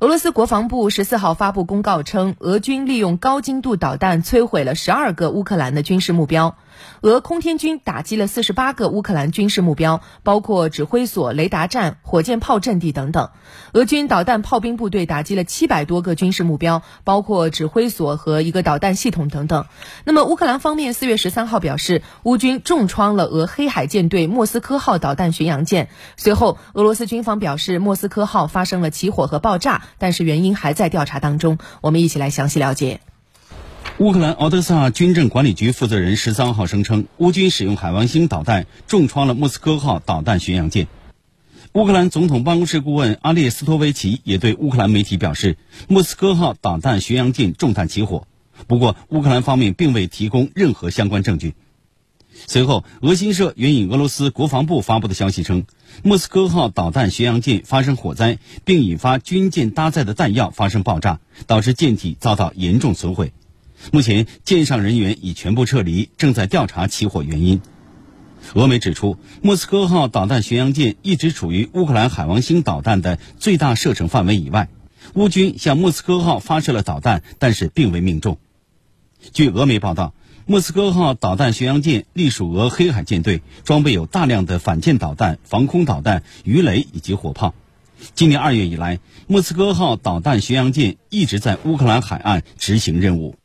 俄罗斯国防部十四号发布公告称，俄军利用高精度导弹摧毁了十二个乌克兰的军事目标。俄空天军打击了四十八个乌克兰军事目标，包括指挥所、雷达站、火箭炮阵地等等。俄军导弹炮兵部队打击了七百多个军事目标，包括指挥所和一个导弹系统等等。那么，乌克兰方面四月十三号表示，乌军重创了俄黑海舰队莫斯科号导弹巡洋舰。随后，俄罗斯军方表示，莫斯科号发生了起火和爆炸，但是原因还在调查当中。我们一起来详细了解。乌克兰敖德萨军政管理局负责人十三号声称，乌军使用海王星导弹重创了莫斯科号导弹巡洋舰。乌克兰总统办公室顾问阿列斯托维奇也对乌克兰媒体表示，莫斯科号导弹巡洋舰中弹起火。不过，乌克兰方面并未提供任何相关证据。随后，俄新社援引俄罗斯国防部发布的消息称，莫斯科号导弹巡洋舰发生火灾，并引发军舰搭载的弹药发生爆炸，导致舰体遭到严重损毁。目前，舰上人员已全部撤离，正在调查起火原因。俄媒指出，莫斯科号导弹巡洋舰一直处于乌克兰海王星导弹的最大射程范围以外。乌军向莫斯科号发射了导弹，但是并未命中。据俄媒报道，莫斯科号导弹巡洋舰隶属俄黑海舰队，装备有大量的反舰导弹、防空导弹、鱼雷以及火炮。今年二月以来，莫斯科号导弹巡洋舰一直在乌克兰海岸执行任务。